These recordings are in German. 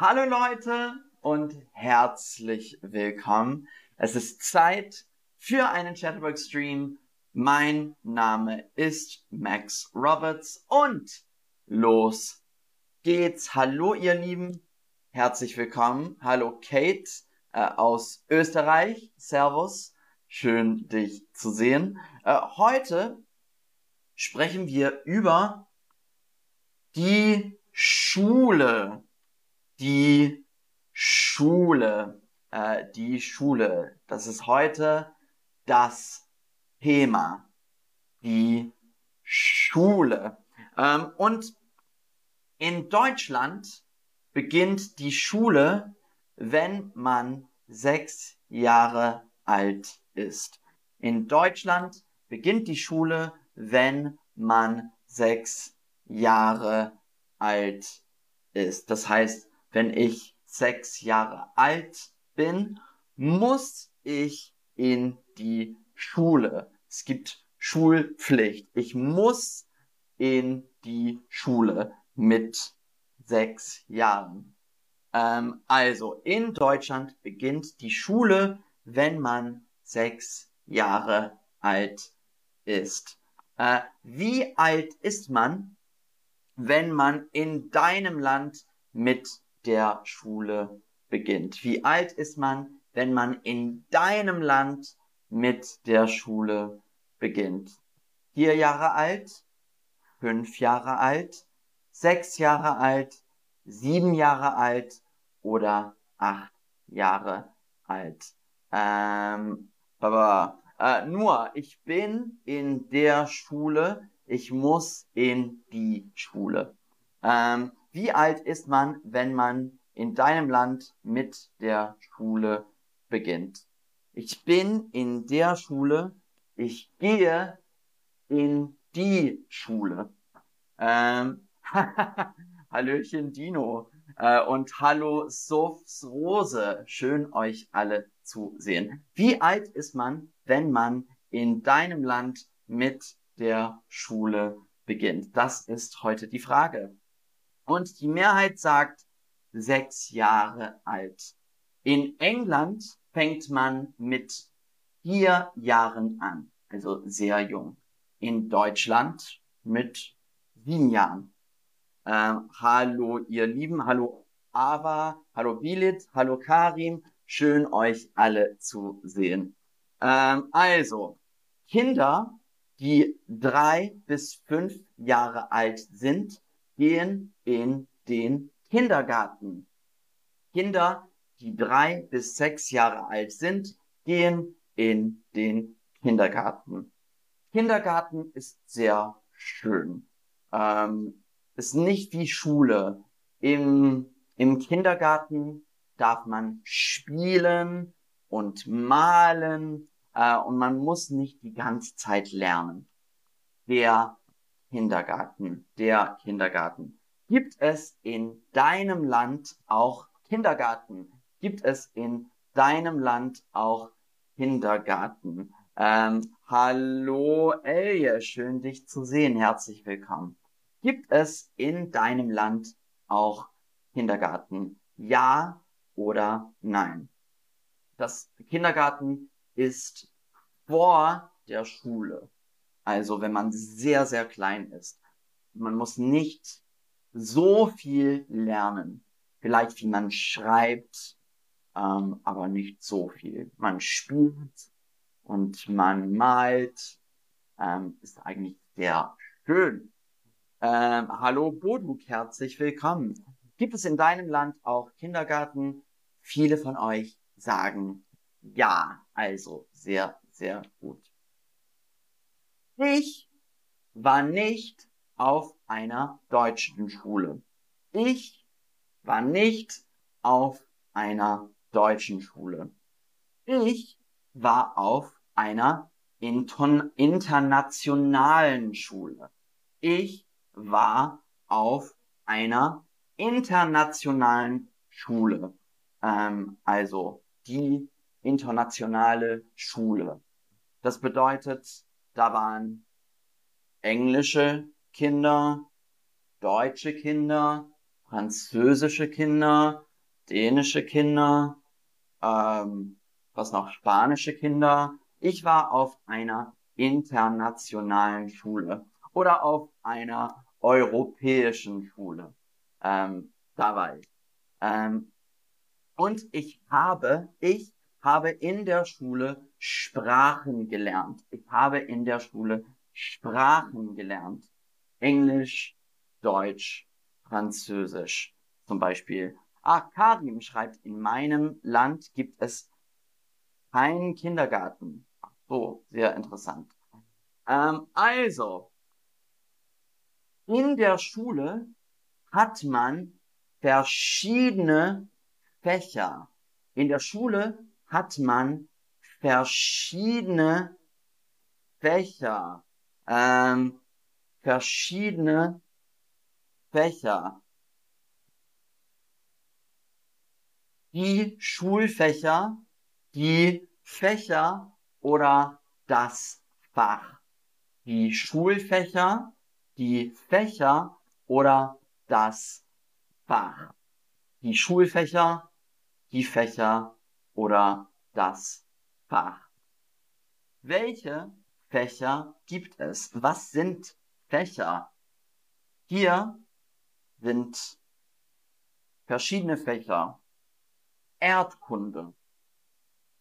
Hallo Leute und herzlich willkommen. Es ist Zeit für einen Chatterbox Stream. Mein Name ist Max Roberts und los geht's. Hallo ihr Lieben, herzlich willkommen. Hallo Kate äh, aus Österreich. Servus, schön dich zu sehen. Äh, heute sprechen wir über die Schule. Die Schule. Äh, die Schule. Das ist heute das Thema. Die Schule. Ähm, und in Deutschland beginnt die Schule, wenn man sechs Jahre alt ist. In Deutschland beginnt die Schule, wenn man sechs Jahre alt ist. Das heißt, wenn ich sechs Jahre alt bin, muss ich in die Schule. Es gibt Schulpflicht. Ich muss in die Schule mit sechs Jahren. Ähm, also in Deutschland beginnt die Schule, wenn man sechs Jahre alt ist. Äh, wie alt ist man, wenn man in deinem Land mit der Schule beginnt? Wie alt ist man, wenn man in deinem Land mit der Schule beginnt? Vier Jahre alt, fünf Jahre alt, sechs Jahre alt, sieben Jahre alt oder acht Jahre alt. Ähm, aber äh, nur, ich bin in der Schule, ich muss in die Schule. Ähm, wie alt ist man, wenn man in deinem Land mit der Schule beginnt? Ich bin in der Schule, ich gehe in die Schule. Ähm, Hallöchen Dino äh, und hallo Sofs Rose. Schön euch alle zu sehen. Wie alt ist man, wenn man in deinem Land mit der Schule beginnt? Das ist heute die Frage. Und die Mehrheit sagt sechs Jahre alt. In England fängt man mit vier Jahren an, also sehr jung. In Deutschland mit sieben Jahren. Äh, hallo ihr Lieben, hallo Ava, hallo Bilit, hallo Karim, schön euch alle zu sehen. Ähm, also, Kinder, die drei bis fünf Jahre alt sind, gehen in den Kindergarten. Kinder, die drei bis sechs Jahre alt sind, gehen in den Kindergarten. Kindergarten ist sehr schön. Ähm, ist nicht wie Schule. Im, Im Kindergarten darf man spielen und malen äh, und man muss nicht die ganze Zeit lernen. Der Kindergarten, der Kindergarten. Gibt es in deinem Land auch Kindergarten? Gibt es in deinem Land auch Kindergarten? Ähm, hallo Elje, schön dich zu sehen. Herzlich willkommen. Gibt es in deinem Land auch Kindergarten? Ja oder nein? Das Kindergarten ist vor der Schule. Also wenn man sehr, sehr klein ist. Man muss nicht so viel lernen. Vielleicht wie man schreibt, ähm, aber nicht so viel. Man spielt und man malt. Ähm, ist eigentlich sehr schön. Ähm, hallo Boduk, herzlich willkommen. Gibt es in deinem Land auch Kindergarten? Viele von euch sagen ja, also sehr, sehr gut. Ich war nicht auf einer deutschen Schule. Ich war nicht auf einer deutschen Schule. Ich war auf einer internationalen Schule. Ich war auf einer internationalen Schule. Ähm, also die internationale Schule. Das bedeutet, da waren englische Kinder, deutsche Kinder, französische Kinder, dänische Kinder, ähm, was noch spanische Kinder. Ich war auf einer internationalen Schule oder auf einer europäischen Schule. Ähm, da war ich. Ähm, und ich habe, ich habe in der Schule Sprachen gelernt. Ich habe in der Schule Sprachen gelernt. Englisch, Deutsch, Französisch zum Beispiel. Ah, Karim schreibt, in meinem Land gibt es keinen Kindergarten. So, sehr interessant. Ähm, also, in der Schule hat man verschiedene Fächer. In der Schule hat man verschiedene Fächer. Ähm, verschiedene Fächer. Die Schulfächer, die Fächer oder das Fach. Die Schulfächer, die Fächer oder das Fach. Die Schulfächer, die Fächer oder das Fach. Welche Fächer gibt es? Was sind Fächer? Hier sind verschiedene Fächer. Erdkunde,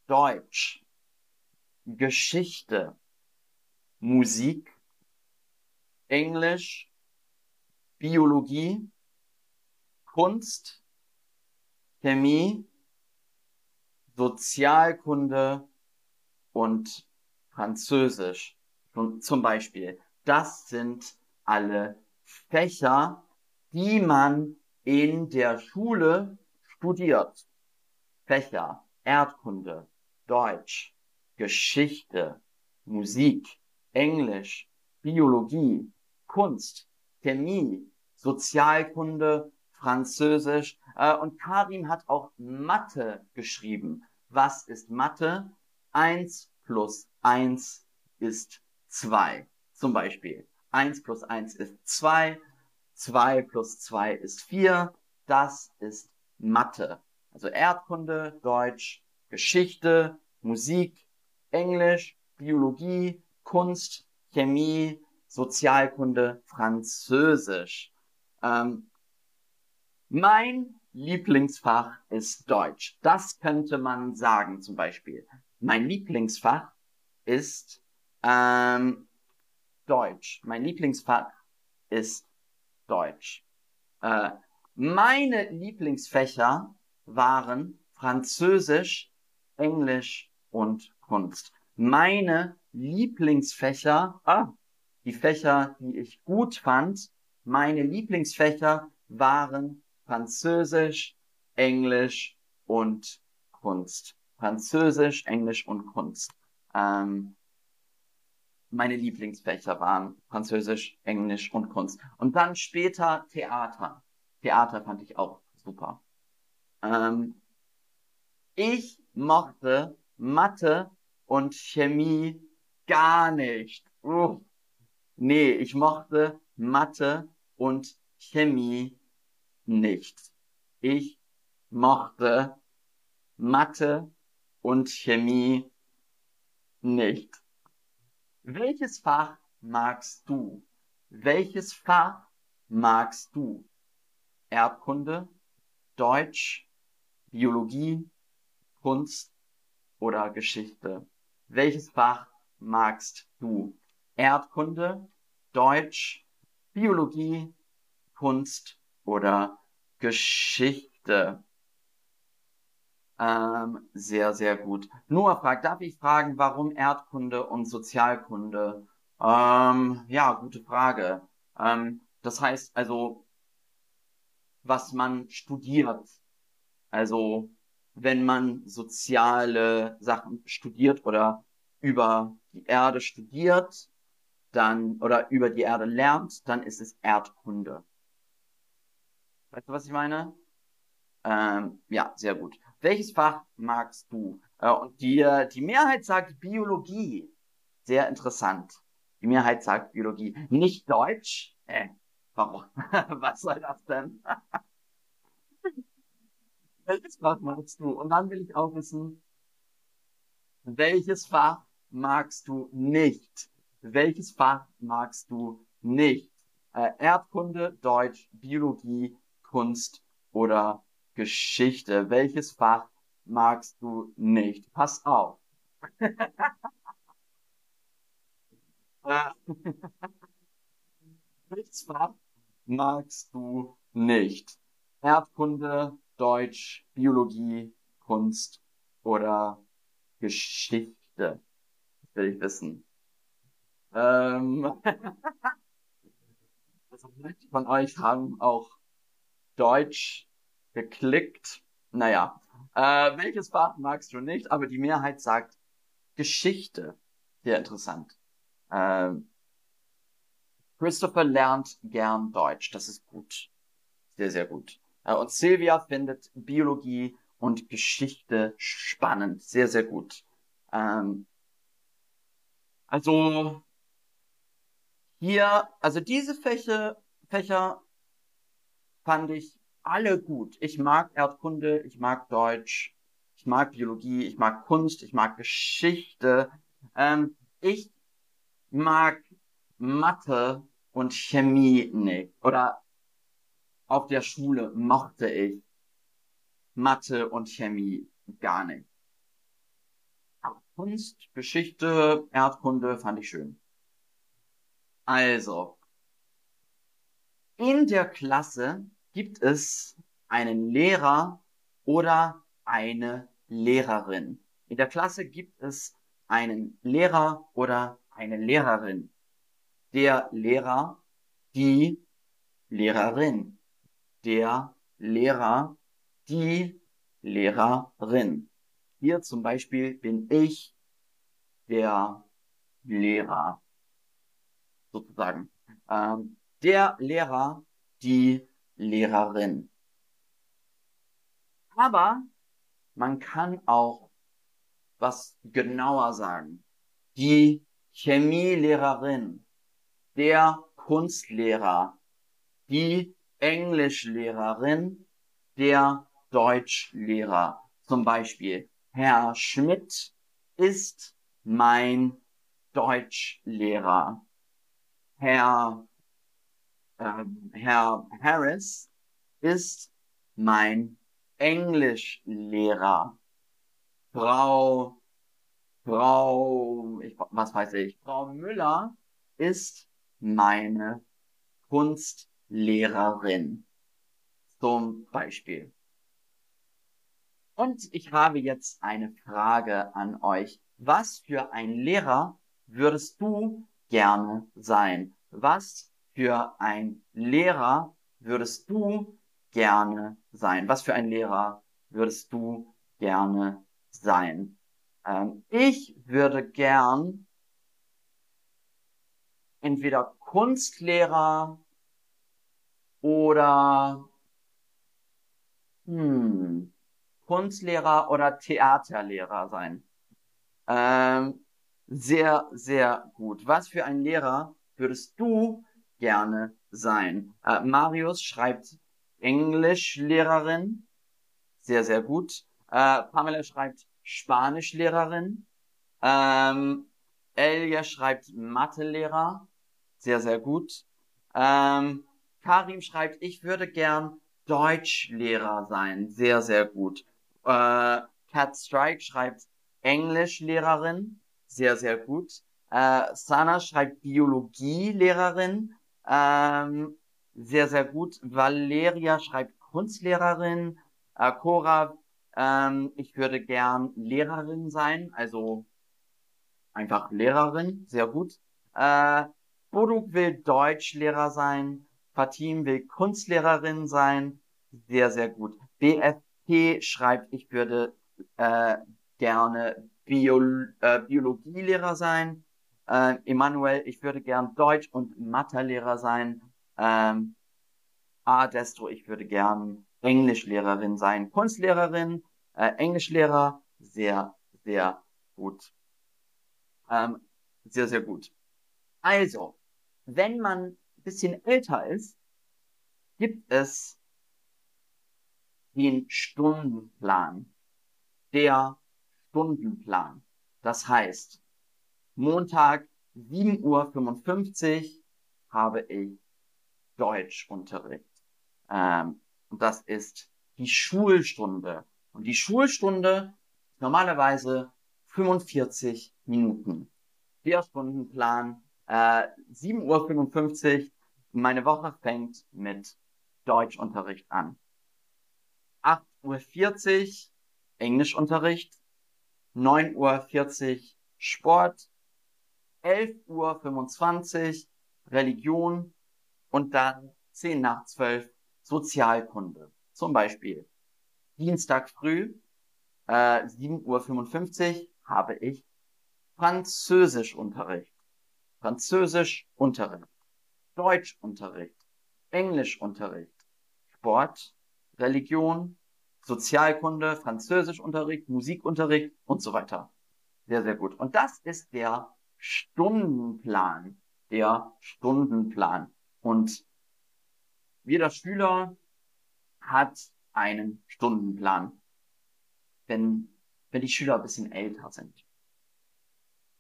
Deutsch, Geschichte, Musik, Englisch, Biologie, Kunst, Chemie, Sozialkunde und Französisch zum Beispiel. Das sind alle Fächer, die man in der Schule studiert. Fächer, Erdkunde, Deutsch, Geschichte, Musik, Englisch, Biologie, Kunst, Chemie, Sozialkunde, Französisch äh, und Karim hat auch Mathe geschrieben. Was ist Mathe? Eins plus eins ist zwei. Zum Beispiel eins plus eins ist zwei, zwei plus zwei ist vier. Das ist Mathe. Also Erdkunde, Deutsch, Geschichte, Musik, Englisch, Biologie, Kunst, Chemie, Sozialkunde, Französisch. Ähm, mein Lieblingsfach ist Deutsch. Das könnte man sagen zum Beispiel. Mein Lieblingsfach ist ähm, Deutsch. Mein Lieblingsfach ist Deutsch. Äh, meine Lieblingsfächer waren Französisch, Englisch und Kunst. Meine Lieblingsfächer, ah, die Fächer, die ich gut fand, meine Lieblingsfächer waren Französisch, Englisch und Kunst. Französisch, Englisch und Kunst. Ähm, meine Lieblingsfächer waren Französisch, Englisch und Kunst. Und dann später Theater. Theater fand ich auch super. Ähm, ich mochte Mathe und Chemie gar nicht. Uh, nee, ich mochte Mathe und Chemie nicht. Ich mochte Mathe und Chemie nicht. Welches Fach magst du? Welches Fach magst du? Erdkunde, Deutsch, Biologie, Kunst oder Geschichte? Welches Fach magst du? Erdkunde, Deutsch, Biologie, Kunst oder Geschichte? Ähm, sehr, sehr gut. Noah fragt, darf ich fragen, warum Erdkunde und Sozialkunde? Ähm, ja, gute Frage. Ähm, das heißt also, was man studiert. Also, wenn man soziale Sachen studiert oder über die Erde studiert, dann, oder über die Erde lernt, dann ist es Erdkunde. Weißt du, was ich meine? Ähm, ja, sehr gut. Welches Fach magst du? Äh, und die, die Mehrheit sagt Biologie. Sehr interessant. Die Mehrheit sagt Biologie. Nicht Deutsch? Äh, warum? Was soll das denn? welches Fach magst du? Und dann will ich auch wissen, welches Fach magst du nicht? Welches Fach magst du nicht? Äh, Erdkunde, Deutsch, Biologie, Kunst oder Geschichte. Welches Fach magst du nicht? Pass auf. Äh, welches Fach magst du nicht? Erdkunde, Deutsch, Biologie, Kunst oder Geschichte? Das will ich wissen. Ähm, also manche von euch haben auch Deutsch geklickt. Naja, äh, welches Fach magst du nicht? Aber die Mehrheit sagt Geschichte. Sehr interessant. Ähm, Christopher lernt gern Deutsch. Das ist gut. Sehr, sehr gut. Äh, und Silvia findet Biologie und Geschichte spannend. Sehr, sehr gut. Ähm, also hier, also diese Fächer, Fächer fand ich alle gut. Ich mag Erdkunde, ich mag Deutsch, ich mag Biologie, ich mag Kunst, ich mag Geschichte. Ähm, ich mag Mathe und Chemie nicht. Oder auf der Schule mochte ich Mathe und Chemie gar nicht. Aber Kunst, Geschichte, Erdkunde fand ich schön. Also, in der Klasse gibt es einen Lehrer oder eine Lehrerin. In der Klasse gibt es einen Lehrer oder eine Lehrerin. Der Lehrer, die Lehrerin. Der Lehrer, die Lehrerin. Hier zum Beispiel bin ich der Lehrer sozusagen. Ähm, der Lehrer, die Lehrerin. Aber man kann auch was genauer sagen. Die Chemielehrerin, der Kunstlehrer, die Englischlehrerin, der Deutschlehrer. Zum Beispiel, Herr Schmidt ist mein Deutschlehrer. Herr, äh, Herr Harris ist mein Englischlehrer. Frau, Frau, ich, was weiß ich, Frau Müller ist meine Kunstlehrerin. Zum Beispiel. Und ich habe jetzt eine Frage an euch. Was für ein Lehrer würdest du gerne sein? Was für ein Lehrer würdest du gerne sein? Was für ein Lehrer würdest du gerne sein? Ähm, ich würde gern entweder Kunstlehrer oder hm, Kunstlehrer oder Theaterlehrer sein. Ähm, sehr, sehr gut. Was für ein Lehrer würdest du gerne sein? Äh, Marius schreibt Englischlehrerin. Sehr, sehr gut. Äh, Pamela schreibt Spanischlehrerin. Ähm, Elia schreibt Mathelehrer. Sehr, sehr gut. Ähm, Karim schreibt, ich würde gern Deutschlehrer sein. Sehr, sehr gut. Äh, Cat Strike schreibt Englischlehrerin sehr, sehr gut. Äh, Sana schreibt Biologielehrerin, ähm, sehr, sehr gut. Valeria schreibt Kunstlehrerin. Äh, Cora, ähm, ich würde gern Lehrerin sein, also einfach Lehrerin, sehr gut. Äh, Boduk will Deutschlehrer sein. Fatim will Kunstlehrerin sein, sehr, sehr gut. BFP schreibt, ich würde äh, gerne Bio, äh, Biologielehrer sein. Äh, Emanuel, ich würde gern Deutsch- und Mathelehrer sein. Ähm, A. Destro, ich würde gern Englischlehrerin sein. Kunstlehrerin, äh, Englischlehrer, sehr, sehr gut. Ähm, sehr, sehr gut. Also, wenn man ein bisschen älter ist, gibt es den Stundenplan. Der Stundenplan. Das heißt, Montag 7.55 Uhr habe ich Deutschunterricht. Ähm, und das ist die Schulstunde. Und die Schulstunde ist normalerweise 45 Minuten. Der Stundenplan, äh, 7.55 Uhr, meine Woche fängt mit Deutschunterricht an. 8.40 Uhr Englischunterricht, 9.40 Uhr Sport, 11.25 Uhr Religion und dann 10 nach 12 Sozialkunde. Zum Beispiel Dienstag früh, äh, 7.55 Uhr habe ich Französischunterricht, Französischunterricht, Deutschunterricht, Englischunterricht, Sport, Religion, Sozialkunde, Französischunterricht, Musikunterricht und so weiter. Sehr, sehr gut. Und das ist der Stundenplan. Der Stundenplan. Und jeder Schüler hat einen Stundenplan. Wenn, wenn die Schüler ein bisschen älter sind.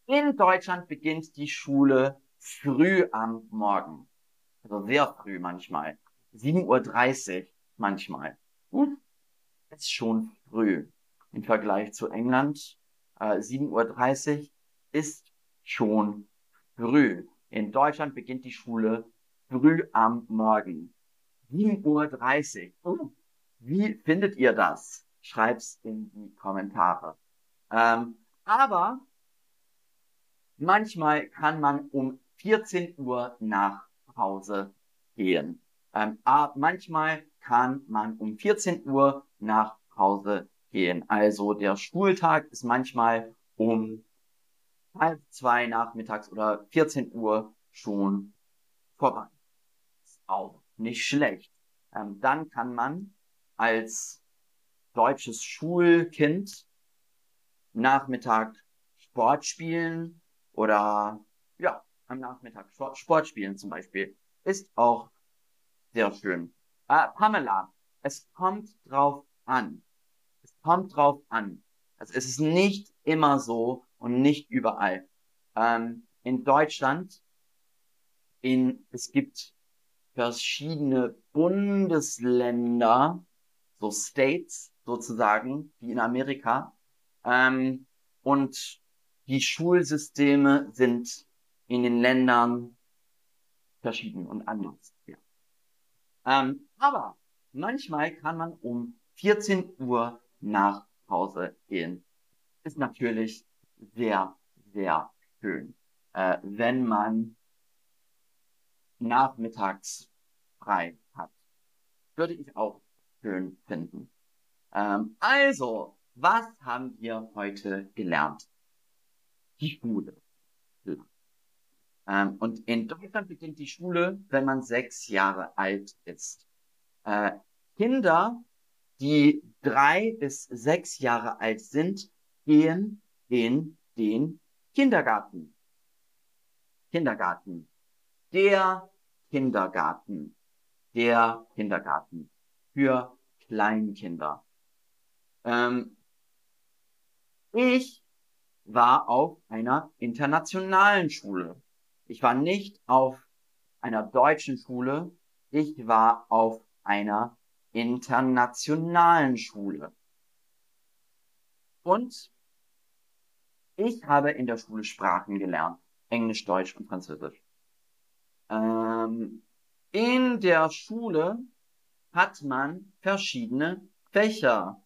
In Deutschland beginnt die Schule früh am Morgen. Also sehr früh manchmal. 7.30 Uhr manchmal. Hm? Ist schon früh. Im Vergleich zu England. Äh, 7.30 Uhr ist schon früh. In Deutschland beginnt die Schule früh am Morgen. 7.30 Uhr. Oh, wie findet ihr das? Schreibt's in die Kommentare. Ähm, aber manchmal kann man um 14 Uhr nach Hause gehen. Ähm, manchmal kann man um 14 Uhr nach Hause gehen. Also der Schultag ist manchmal um halb zwei nachmittags oder 14 Uhr schon vorbei. Ist auch nicht schlecht. Ähm, dann kann man als deutsches Schulkind Nachmittag Sport spielen oder ja, am Nachmittag Sport spielen zum Beispiel. Ist auch sehr schön. Äh, Pamela, es kommt drauf an. Es kommt drauf an. Also es ist nicht immer so und nicht überall. Ähm, in Deutschland, in, es gibt verschiedene Bundesländer, so States sozusagen, wie in Amerika. Ähm, und die Schulsysteme sind in den Ländern verschieden und anders. Ja. Ähm, aber manchmal kann man um 14 Uhr nach Hause gehen. Ist natürlich sehr, sehr schön, äh, wenn man nachmittags frei hat. Würde ich auch schön finden. Ähm, also, was haben wir heute gelernt? Die Schule. Ähm, und in Deutschland beginnt die Schule, wenn man sechs Jahre alt ist. Äh, Kinder, die drei bis sechs Jahre alt sind, gehen in den Kindergarten. Kindergarten der Kindergarten, der Kindergarten für Kleinkinder. Ähm, ich war auf einer internationalen Schule. Ich war nicht auf einer deutschen Schule, ich war auf einer internationalen Schule. Und ich habe in der Schule Sprachen gelernt. Englisch, Deutsch und Französisch. Ähm, in der Schule hat man verschiedene Fächer.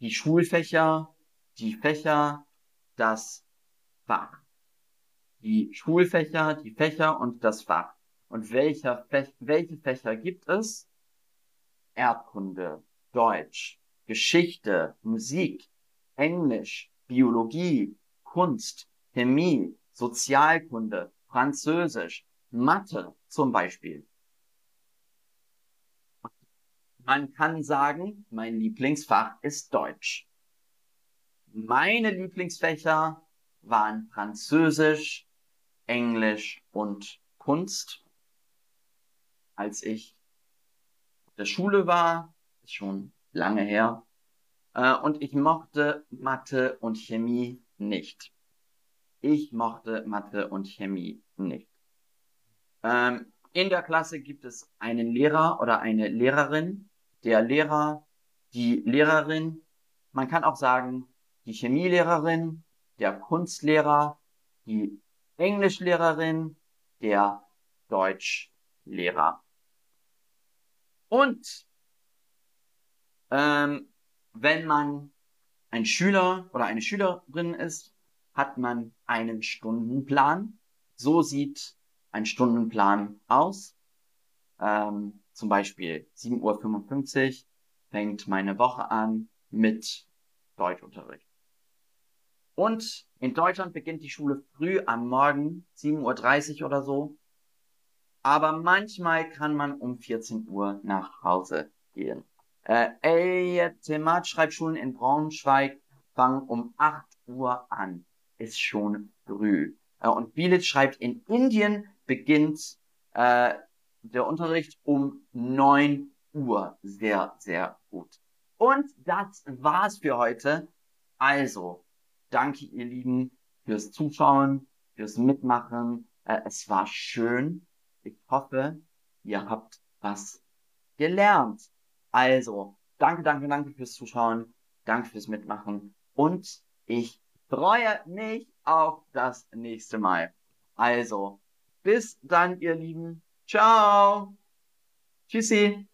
Die Schulfächer, die Fächer, das Fach. Die Schulfächer, die Fächer und das Fach. Und welcher Fäch welche Fächer gibt es? Erdkunde, Deutsch, Geschichte, Musik, Englisch, Biologie, Kunst, Chemie, Sozialkunde, Französisch, Mathe zum Beispiel. Man kann sagen, mein Lieblingsfach ist Deutsch. Meine Lieblingsfächer waren Französisch, Englisch und Kunst. Als ich auf der Schule war, ist schon lange her. Äh, und ich mochte Mathe und Chemie nicht. Ich mochte Mathe und Chemie nicht. Ähm, in der Klasse gibt es einen Lehrer oder eine Lehrerin. Der Lehrer, die Lehrerin, man kann auch sagen, die Chemielehrerin, der Kunstlehrer, die Englischlehrerin, der Deutschlehrer. Und ähm, wenn man ein Schüler oder eine Schülerin ist, hat man einen Stundenplan. So sieht ein Stundenplan aus. Ähm, zum Beispiel 7.55 Uhr fängt meine Woche an mit Deutschunterricht. Und in Deutschland beginnt die Schule früh am Morgen, 7.30 Uhr oder so. Aber manchmal kann man um 14 Uhr nach Hause gehen. Äh, Eljetemat Schreibschulen in Braunschweig fangen um 8 Uhr an. Ist schon früh. Äh, und Bilic schreibt, in Indien beginnt äh, der Unterricht um 9 Uhr. Sehr, sehr gut. Und das war's für heute. Also, danke ihr Lieben fürs Zuschauen, fürs Mitmachen. Äh, es war schön. Ich hoffe, ihr habt was gelernt. Also, danke, danke, danke fürs Zuschauen. Danke fürs Mitmachen. Und ich freue mich auf das nächste Mal. Also, bis dann, ihr Lieben. Ciao. Tschüssi.